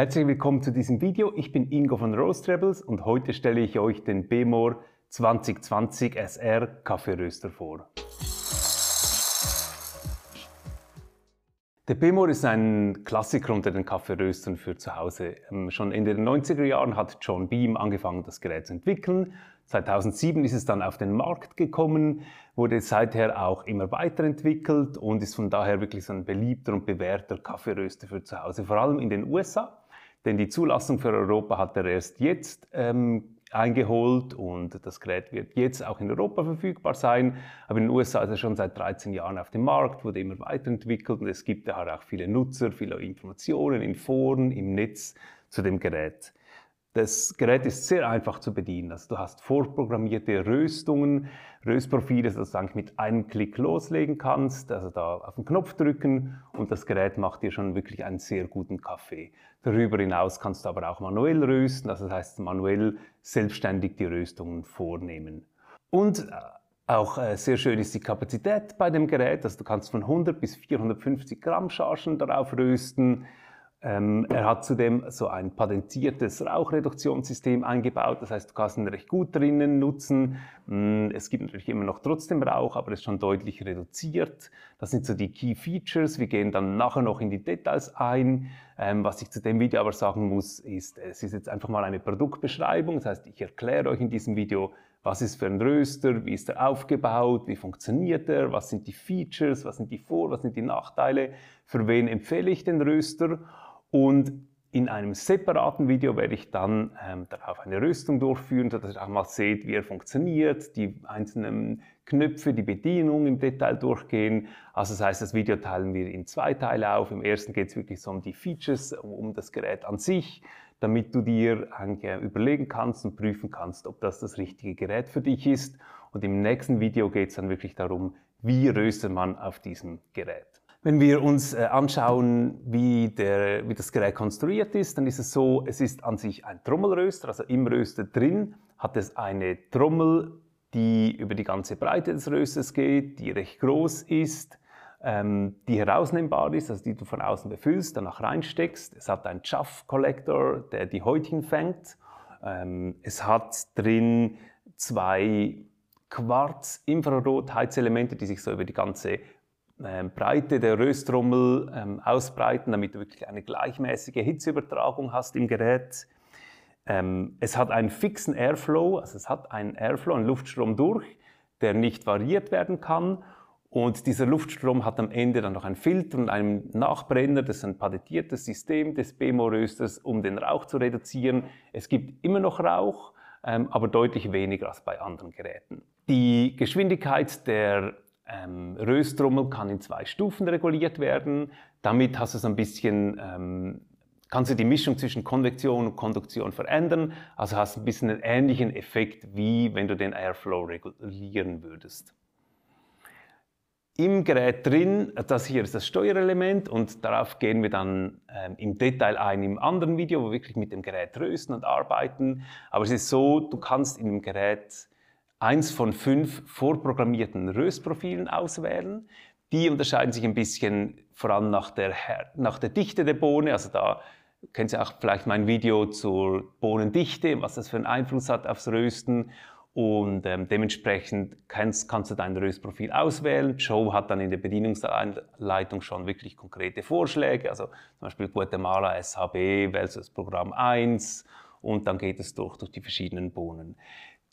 Herzlich willkommen zu diesem Video. Ich bin Ingo von Roast Rebels und heute stelle ich euch den Bemor 2020 SR Kaffeeröster vor. Der Bemor ist ein Klassiker unter den Kaffeeröstern für zu Hause. Ähm, schon in den 90er Jahren hat John Beam angefangen, das Gerät zu entwickeln. 2007 ist es dann auf den Markt gekommen, wurde seither auch immer weiterentwickelt und ist von daher wirklich so ein beliebter und bewährter Kaffeeröster für zu Hause, vor allem in den USA. Denn die Zulassung für Europa hat er erst jetzt ähm, eingeholt und das Gerät wird jetzt auch in Europa verfügbar sein. Aber in den USA ist er schon seit 13 Jahren auf dem Markt, wurde immer weiterentwickelt und es gibt daher auch viele Nutzer, viele Informationen in Foren, im Netz zu dem Gerät. Das Gerät ist sehr einfach zu bedienen. Also du hast vorprogrammierte Röstungen, Röstprofile, dass du eigentlich mit einem Klick loslegen kannst. Also da auf den Knopf drücken und das Gerät macht dir schon wirklich einen sehr guten Kaffee. Darüber hinaus kannst du aber auch manuell rösten, also das heißt manuell selbstständig die Röstungen vornehmen. Und äh, auch äh, sehr schön ist die Kapazität bei dem Gerät. Also du kannst von 100 bis 450 Gramm Chargen darauf rösten. Ähm, er hat zudem so ein patentiertes Rauchreduktionssystem eingebaut, das heißt, du kannst ihn recht gut drinnen nutzen. Mm, es gibt natürlich immer noch trotzdem Rauch, aber es ist schon deutlich reduziert. Das sind so die Key Features. Wir gehen dann nachher noch in die Details ein. Ähm, was ich zu dem Video aber sagen muss, ist, es ist jetzt einfach mal eine Produktbeschreibung. Das heißt, ich erkläre euch in diesem Video, was ist für ein Röster, wie ist er aufgebaut, wie funktioniert er, was sind die Features, was sind die Vor-, was sind die Nachteile, für wen empfehle ich den Röster und in einem separaten Video werde ich dann ähm, darauf eine Rüstung durchführen, sodass ihr auch mal seht, wie er funktioniert, die einzelnen Knöpfe, die Bedienung im Detail durchgehen. Also das heißt, das Video teilen wir in zwei Teile auf. Im ersten geht es wirklich so um die Features, um das Gerät an sich, damit du dir überlegen kannst und prüfen kannst, ob das das richtige Gerät für dich ist. Und im nächsten Video geht es dann wirklich darum, wie röstet man auf diesem Gerät. Wenn wir uns äh, anschauen, wie, der, wie das Gerät konstruiert ist, dann ist es so, es ist an sich ein Trommelröster, also im Röster drin hat es eine Trommel, die über die ganze Breite des Rösters geht, die recht groß ist, ähm, die herausnehmbar ist, also die du von außen befüllst, danach reinsteckst. Es hat einen Chaff-Collector, der die Häutchen fängt. Ähm, es hat drin zwei Quarz-Infrarot-Heizelemente, die sich so über die ganze Breite der Röstrommel ähm, ausbreiten, damit du wirklich eine gleichmäßige Hitzeübertragung hast im Gerät. Ähm, es hat einen fixen Airflow, also es hat einen Airflow, einen Luftstrom durch, der nicht variiert werden kann. Und dieser Luftstrom hat am Ende dann noch einen Filter und einen Nachbrenner, das ist ein patentiertes System des BMO-Rösters, um den Rauch zu reduzieren. Es gibt immer noch Rauch, ähm, aber deutlich weniger als bei anderen Geräten. Die Geschwindigkeit der ähm, Rösttrommel kann in zwei Stufen reguliert werden. Damit hast du so ein bisschen, ähm, kannst du die Mischung zwischen Konvektion und Konduktion verändern. Also hast du ein bisschen einen ähnlichen Effekt, wie wenn du den Airflow regulieren würdest. Im Gerät drin, das hier ist das Steuerelement und darauf gehen wir dann ähm, im Detail ein im anderen Video, wo wir wirklich mit dem Gerät rösten und arbeiten. Aber es ist so, du kannst in dem Gerät eins von fünf vorprogrammierten Röstprofilen auswählen. Die unterscheiden sich ein bisschen vor allem nach der, nach der Dichte der Bohne. Also da kennen Sie auch vielleicht mein Video zur Bohnendichte, was das für einen Einfluss hat aufs Rösten. Und ähm, dementsprechend kannst, kannst, du dein Röstprofil auswählen. Joe hat dann in der Bedienungsanleitung schon wirklich konkrete Vorschläge. Also zum Beispiel Guatemala SHB, wählst du das Programm 1 und dann geht es durch, durch die verschiedenen Bohnen.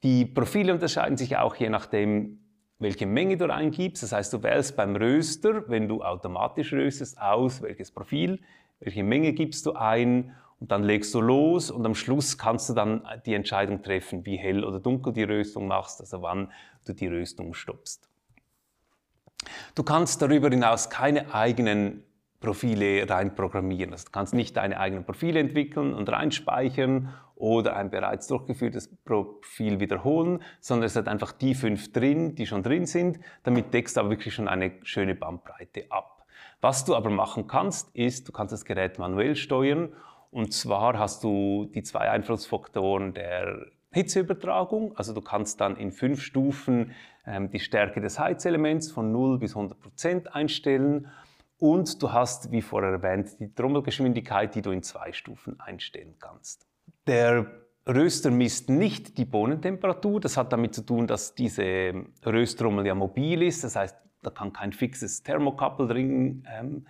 Die Profile unterscheiden sich auch je nachdem, welche Menge du reingibst. Das heißt, du wählst beim Röster, wenn du automatisch röstest, aus, welches Profil, welche Menge gibst du ein und dann legst du los und am Schluss kannst du dann die Entscheidung treffen, wie hell oder dunkel die Röstung machst, also wann du die Röstung stoppst. Du kannst darüber hinaus keine eigenen Profile reinprogrammieren. Also du kannst nicht deine eigenen Profile entwickeln und reinspeichern oder ein bereits durchgeführtes Profil wiederholen, sondern es hat einfach die fünf drin, die schon drin sind. Damit deckst du aber wirklich schon eine schöne Bandbreite ab. Was du aber machen kannst, ist, du kannst das Gerät manuell steuern und zwar hast du die zwei Einflussfaktoren der Hitzeübertragung. Also du kannst dann in fünf Stufen ähm, die Stärke des Heizelements von 0 bis 100 Prozent einstellen und du hast, wie vorher erwähnt, die Trommelgeschwindigkeit, die du in zwei Stufen einstellen kannst. Der Röster misst nicht die Bohnentemperatur. Das hat damit zu tun, dass diese Röstrommel ja mobil ist. Das heißt, da kann kein fixes Thermocouple drin ähm,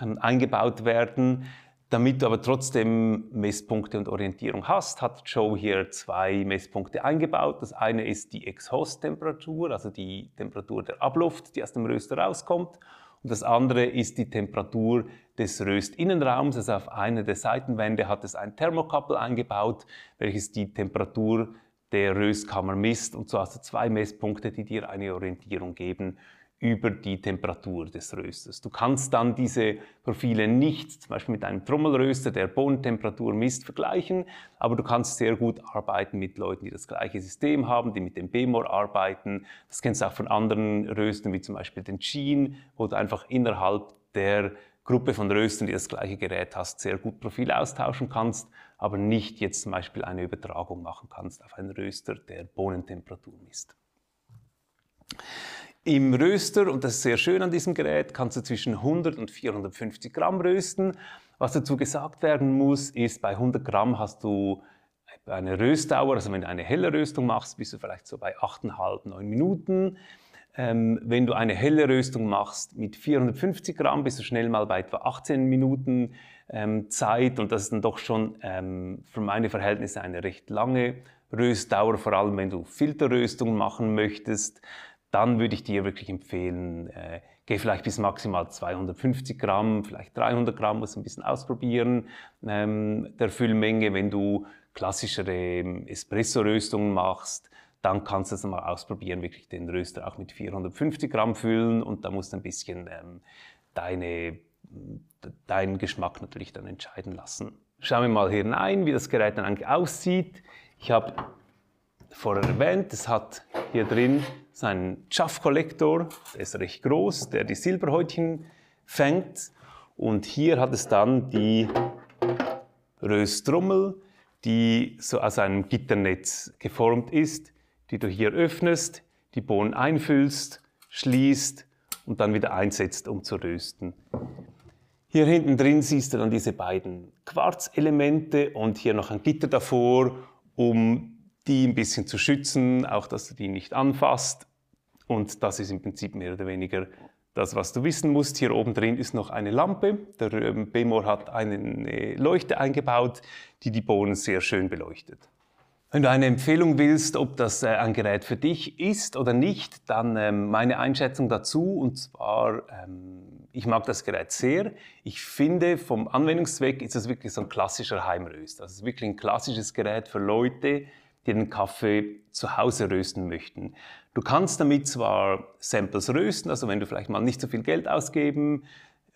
ähm, eingebaut werden. Damit du aber trotzdem Messpunkte und Orientierung hast, hat Joe hier zwei Messpunkte eingebaut. Das eine ist die Exhaust-Temperatur, also die Temperatur der Abluft, die aus dem Röster rauskommt. Und das andere ist die Temperatur des Röstinnenraums. Also auf einer der Seitenwände hat es ein Thermocouple eingebaut, welches die Temperatur der Röstkammer misst. Und so hast du zwei Messpunkte, die dir eine Orientierung geben über die Temperatur des Rösters. Du kannst dann diese Profile nicht zum Beispiel mit einem Trommelröster, der Bohnentemperatur misst, vergleichen, aber du kannst sehr gut arbeiten mit Leuten, die das gleiche System haben, die mit dem BMOR arbeiten. Das kennst du auch von anderen Röstern, wie zum Beispiel den Sheen, wo du einfach innerhalb der Gruppe von Röstern, die das gleiche Gerät hast, sehr gut Profile austauschen kannst, aber nicht jetzt zum Beispiel eine Übertragung machen kannst auf einen Röster, der Bohnentemperatur misst. Im Röster, und das ist sehr schön an diesem Gerät, kannst du zwischen 100 und 450 Gramm rösten. Was dazu gesagt werden muss, ist, bei 100 Gramm hast du eine Röstdauer, also wenn du eine helle Röstung machst, bist du vielleicht so bei 8,5, 9 Minuten. Ähm, wenn du eine helle Röstung machst mit 450 Gramm, bist du schnell mal bei etwa 18 Minuten ähm, Zeit und das ist dann doch schon ähm, für meine Verhältnisse eine recht lange Röstdauer, vor allem wenn du Filterröstungen machen möchtest dann würde ich dir wirklich empfehlen, äh, geh vielleicht bis maximal 250 Gramm, vielleicht 300 Gramm, muss ein bisschen ausprobieren ähm, der Füllmenge. Wenn du klassischere ähm, Espresso-Röstungen machst, dann kannst du es mal ausprobieren, wirklich den Röster auch mit 450 Gramm füllen und da musst du ein bisschen ähm, deine, deinen Geschmack natürlich dann entscheiden lassen. Schauen wir mal hinein, wie das Gerät dann eigentlich aussieht. Ich habe vorher erwähnt, es hat hier drin seinen Chaff-Kollektor, der ist recht groß, der die Silberhäutchen fängt. Und hier hat es dann die Röstrommel, die so aus einem Gitternetz geformt ist, die du hier öffnest, die Bohnen einfüllst, schließt und dann wieder einsetzt, um zu rösten. Hier hinten drin siehst du dann diese beiden Quarzelemente und hier noch ein Gitter davor, um die ein bisschen zu schützen, auch dass du die nicht anfasst. Und das ist im Prinzip mehr oder weniger das, was du wissen musst. Hier oben drin ist noch eine Lampe. Der ähm, Bemor hat eine Leuchte eingebaut, die die Bohnen sehr schön beleuchtet. Wenn du eine Empfehlung willst, ob das äh, ein Gerät für dich ist oder nicht, dann ähm, meine Einschätzung dazu. Und zwar, ähm, ich mag das Gerät sehr. Ich finde, vom Anwendungszweck ist es wirklich so ein klassischer Heimröst. Das ist wirklich ein klassisches Gerät für Leute, die den Kaffee zu Hause rösten möchten. Du kannst damit zwar Samples rösten, also wenn du vielleicht mal nicht so viel Geld ausgeben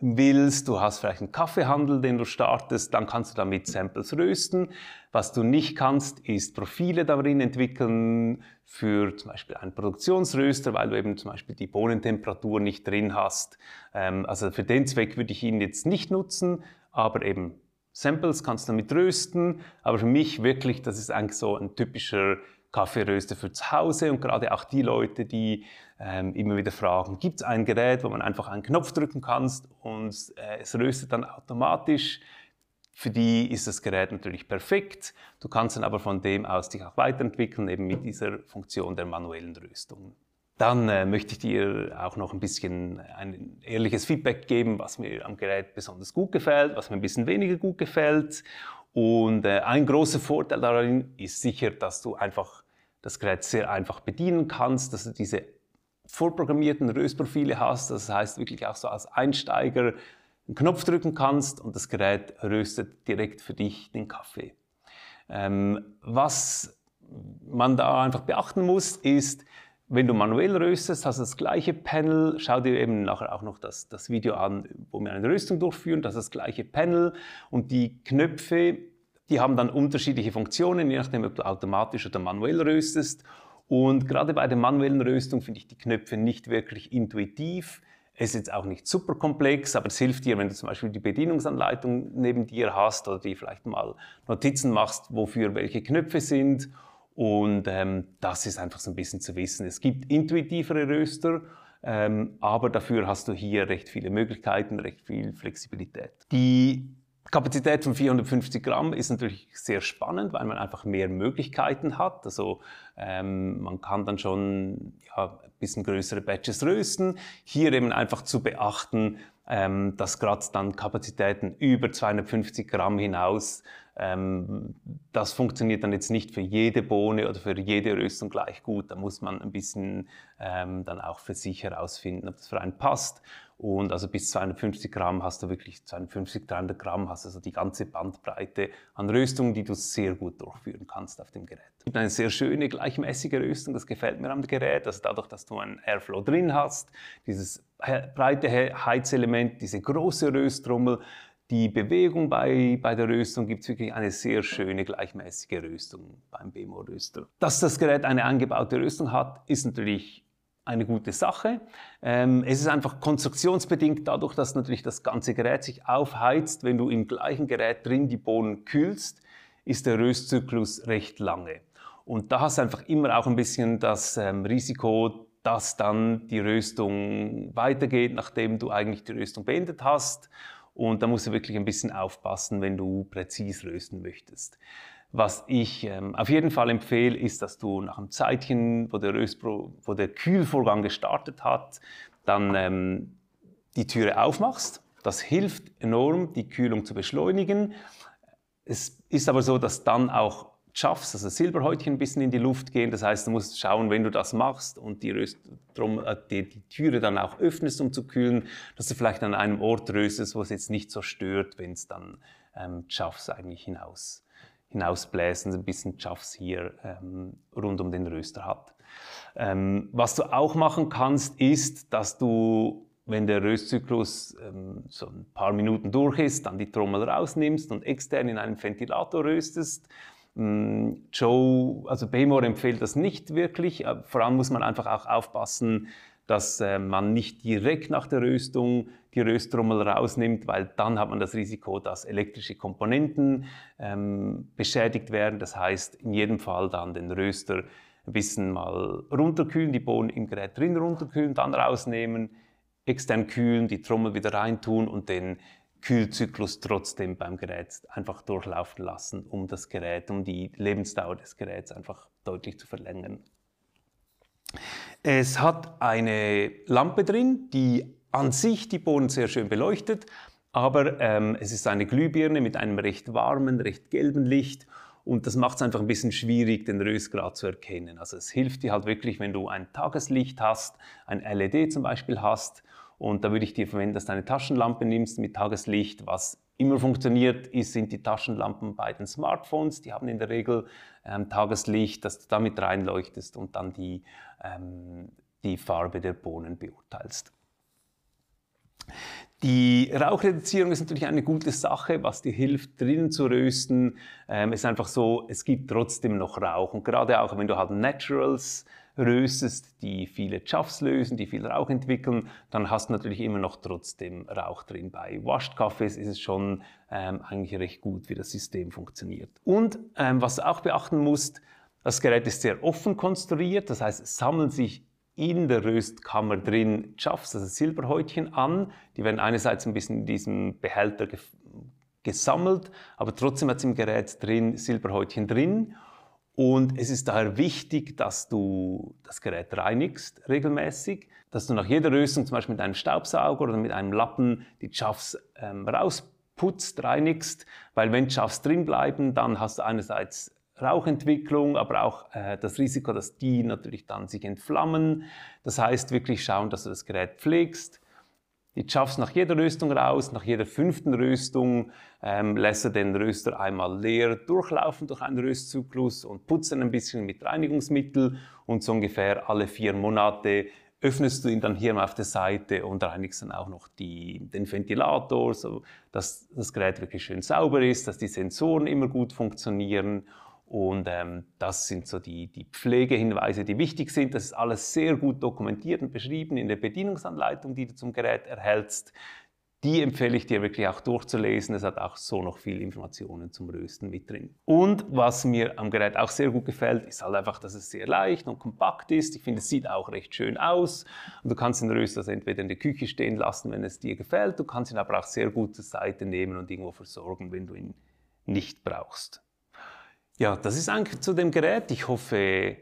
willst, du hast vielleicht einen Kaffeehandel, den du startest, dann kannst du damit Samples rösten. Was du nicht kannst, ist Profile darin entwickeln für zum Beispiel einen Produktionsröster, weil du eben zum Beispiel die Bohnentemperatur nicht drin hast. Ähm, also für den Zweck würde ich ihn jetzt nicht nutzen, aber eben Samples kannst du damit rösten, aber für mich wirklich, das ist eigentlich so ein typischer Kaffeeröster für zu Hause und gerade auch die Leute, die ähm, immer wieder fragen, gibt es ein Gerät, wo man einfach einen Knopf drücken kann und äh, es röstet dann automatisch. Für die ist das Gerät natürlich perfekt. Du kannst dann aber von dem aus dich auch weiterentwickeln, eben mit dieser Funktion der manuellen Röstung. Dann äh, möchte ich dir auch noch ein bisschen ein ehrliches Feedback geben, was mir am Gerät besonders gut gefällt, was mir ein bisschen weniger gut gefällt. Und äh, ein großer Vorteil darin ist sicher, dass du einfach das Gerät sehr einfach bedienen kannst, dass du diese vorprogrammierten Röstprofile hast. Das heißt wirklich auch so als Einsteiger einen Knopf drücken kannst und das Gerät röstet direkt für dich den Kaffee. Ähm, was man da einfach beachten muss, ist, wenn du manuell röstest, hast du das gleiche Panel. Schau dir eben nachher auch noch das, das Video an, wo wir eine Röstung durchführen. Das ist das gleiche Panel und die Knöpfe, die haben dann unterschiedliche Funktionen, je nachdem, ob du automatisch oder manuell röstest. Und gerade bei der manuellen Röstung finde ich die Knöpfe nicht wirklich intuitiv. Es ist jetzt auch nicht super komplex, aber es hilft dir, wenn du zum Beispiel die Bedienungsanleitung neben dir hast oder dir vielleicht mal Notizen machst, wofür welche Knöpfe sind. Und ähm, das ist einfach so ein bisschen zu wissen. Es gibt intuitivere Röster, ähm, aber dafür hast du hier recht viele Möglichkeiten, recht viel Flexibilität. Die Kapazität von 450 Gramm ist natürlich sehr spannend, weil man einfach mehr Möglichkeiten hat. Also ähm, man kann dann schon ja, ein bisschen größere Batches rösten. Hier eben einfach zu beachten, ähm, dass gerade dann Kapazitäten über 250 Gramm hinaus das funktioniert dann jetzt nicht für jede Bohne oder für jede Röstung gleich gut. Da muss man ein bisschen ähm, dann auch für sich herausfinden, ob das für einen passt. Und also bis 250 Gramm hast du wirklich 250, 300 Gramm, hast also die ganze Bandbreite an Röstungen, die du sehr gut durchführen kannst auf dem Gerät. Es eine sehr schöne, gleichmäßige Röstung, das gefällt mir am Gerät. Also dadurch, dass du einen Airflow drin hast, dieses breite Heizelement, diese große Rösttrommel, die Bewegung bei, bei der Röstung gibt es wirklich eine sehr schöne gleichmäßige Röstung beim BMO-Röster. Dass das Gerät eine eingebaute Röstung hat, ist natürlich eine gute Sache. Ähm, es ist einfach konstruktionsbedingt dadurch, dass natürlich das ganze Gerät sich aufheizt. Wenn du im gleichen Gerät drin die Bohnen kühlst, ist der Röstzyklus recht lange. Und da hast du einfach immer auch ein bisschen das ähm, Risiko, dass dann die Röstung weitergeht, nachdem du eigentlich die Röstung beendet hast und da musst du wirklich ein bisschen aufpassen, wenn du präzis rösten möchtest. Was ich ähm, auf jeden Fall empfehle, ist, dass du nach einem Zeitchen, wo der, Röstpro wo der Kühlvorgang gestartet hat, dann ähm, die Türe aufmachst. Das hilft enorm, die Kühlung zu beschleunigen. Es ist aber so, dass dann auch schaffst, also Silberhäutchen ein bisschen in die Luft gehen. Das heißt, du musst schauen, wenn du das machst und die, Röst, drum, äh, die, die, Türe dann auch öffnest, um zu kühlen, dass du vielleicht an einem Ort röstest, wo es jetzt nicht so stört, wenn es dann ähm, schaffst, eigentlich hinaus, hinausbläsen, ein bisschen schaffst hier ähm, rund um den Röster hat. Ähm, was du auch machen kannst, ist, dass du wenn der Röstzyklus ähm, so ein paar Minuten durch ist, dann die Trommel rausnimmst und extern in einen Ventilator röstest. Mm, Joe, also Behmor empfiehlt das nicht wirklich. Äh, vor allem muss man einfach auch aufpassen, dass äh, man nicht direkt nach der Röstung die Rösttrommel rausnimmt, weil dann hat man das Risiko, dass elektrische Komponenten ähm, beschädigt werden. Das heißt, in jedem Fall dann den Röster ein bisschen mal runterkühlen, die Bohnen im Gerät drin runterkühlen, dann rausnehmen, extern kühlen, die Trommel wieder reintun und den Kühlzyklus trotzdem beim Gerät einfach durchlaufen lassen, um das Gerät, um die Lebensdauer des Geräts einfach deutlich zu verlängern. Es hat eine Lampe drin, die an sich die Bohnen sehr schön beleuchtet, aber ähm, es ist eine Glühbirne mit einem recht warmen, recht gelben Licht und das macht es einfach ein bisschen schwierig, den Röstgrad zu erkennen. Also es hilft dir halt wirklich, wenn du ein Tageslicht hast, ein LED zum Beispiel hast und da würde ich dir verwenden, dass du eine Taschenlampe nimmst mit Tageslicht. Was immer funktioniert, ist, sind die Taschenlampen bei den Smartphones. Die haben in der Regel ähm, Tageslicht, dass du damit reinleuchtest und dann die, ähm, die Farbe der Bohnen beurteilst. Die Rauchreduzierung ist natürlich eine gute Sache, was dir hilft, drinnen zu rösten. Ähm, ist einfach so, es gibt trotzdem noch Rauch. Und gerade auch, wenn du halt Naturals röstest, die viele Chuffs lösen, die viel Rauch entwickeln, dann hast du natürlich immer noch trotzdem Rauch drin. Bei Washed Kaffees ist es schon ähm, eigentlich recht gut, wie das System funktioniert. Und ähm, was du auch beachten musst, das Gerät ist sehr offen konstruiert, das heißt, es sammeln sich in der Röstkammer drin Chuffs, also Silberhäutchen an. Die werden einerseits ein bisschen in diesem Behälter gesammelt, aber trotzdem hat es im Gerät drin Silberhäutchen drin. Und es ist daher wichtig, dass du das Gerät reinigst regelmäßig, dass du nach jeder Röstung zum Beispiel mit einem Staubsauger oder mit einem Lappen die Chaffs ähm, rausputzt, reinigst, weil wenn Chaffs drin bleiben, dann hast du einerseits Rauchentwicklung, aber auch äh, das Risiko, dass die natürlich dann sich entflammen. Das heißt wirklich schauen, dass du das Gerät pflegst, die schaffst nach jeder Röstung raus, nach jeder fünften Röstung ähm, lässt er den Röster einmal leer durchlaufen durch einen Röstzyklus und putzt ihn ein bisschen mit Reinigungsmittel. Und so ungefähr alle vier Monate öffnest du ihn dann hier mal auf der Seite und reinigst dann auch noch die, den Ventilator, so dass das Gerät wirklich schön sauber ist, dass die Sensoren immer gut funktionieren und ähm, das sind so die, die Pflegehinweise, die wichtig sind. Das ist alles sehr gut dokumentiert und beschrieben in der Bedienungsanleitung, die du zum Gerät erhältst. Die empfehle ich dir wirklich auch durchzulesen. Es hat auch so noch viel Informationen zum Rösten mit drin. Und was mir am Gerät auch sehr gut gefällt, ist halt einfach, dass es sehr leicht und kompakt ist. Ich finde, es sieht auch recht schön aus. Und du kannst den Röster entweder in der Küche stehen lassen, wenn es dir gefällt. Du kannst ihn aber auch sehr gut zur Seite nehmen und irgendwo versorgen, wenn du ihn nicht brauchst. Ja, das ist eigentlich zu dem Gerät. Ich hoffe,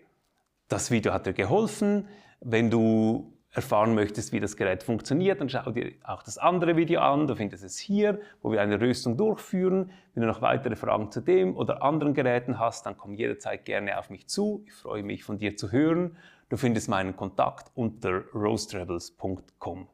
das Video hat dir geholfen. Wenn du erfahren möchtest, wie das Gerät funktioniert, dann schau dir auch das andere Video an. Du findest es hier, wo wir eine Röstung durchführen. Wenn du noch weitere Fragen zu dem oder anderen Geräten hast, dann komm jederzeit gerne auf mich zu. Ich freue mich, von dir zu hören. Du findest meinen Kontakt unter roastrebels.com.